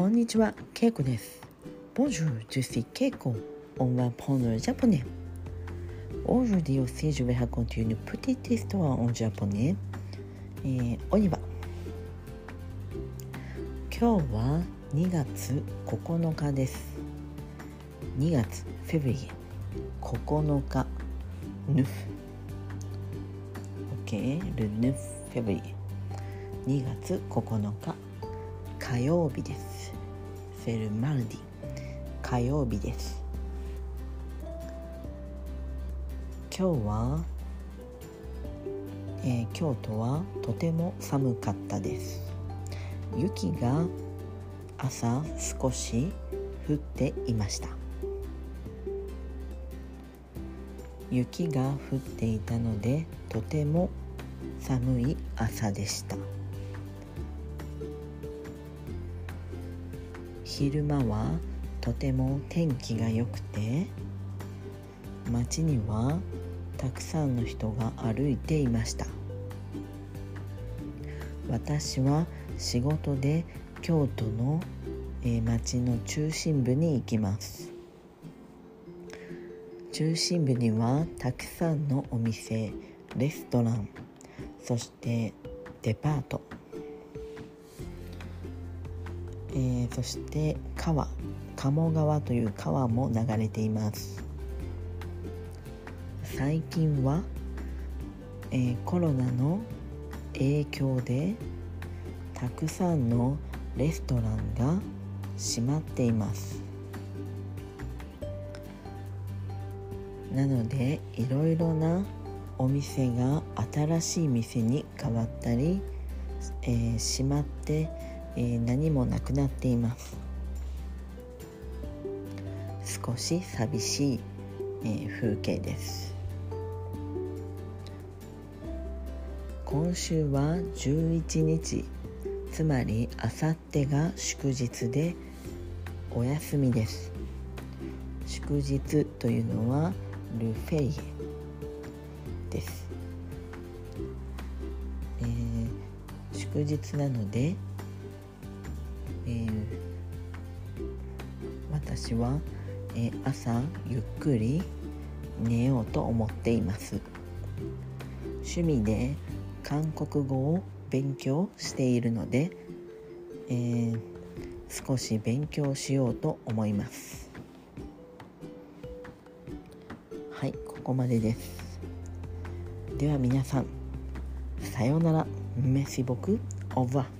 こんにちは、ケイコです。Bonjour, je suis Keiko. On va prendre le japonais. Aujourd'hui aussi, je vais raconter une petite histoire en japonais. えー、おには今日は2月9日です。2月、フェブリエ、9日、ヌフ。OK、ルヌフフェブリエ。2月9日、火曜日です。フェルマルディ、火曜日です。今日は、えー、京都はとても寒かったです。雪が朝少し降っていました。雪が降っていたのでとても寒い朝でした。昼間はとても天気が良くて街にはたくさんの人が歩いていました。私は仕事で京都の、え町の中心部に行きます。中心部にはたくさんのお店レストランそしてデパート、えー、そして川鴨川という川も流れています。最近は、えー、コロナの影響でたくさんのレストランが閉まっています。なのでいろいろなお店が新しい店に変わったり、えー、閉まって、えー、何もなくなっています。少し寂しい、えー、風景です。今週は11日つまりあさってが祝日でお休みです。祝日というのはルフェイエです、えー、祝日なので、えー、私は、えー、朝ゆっくり寝ようと思っています。趣味で韓国語を勉強しているので、えー、少し勉強しようと思います。はいここまでです。では皆さんさようなら。メシボクオーバー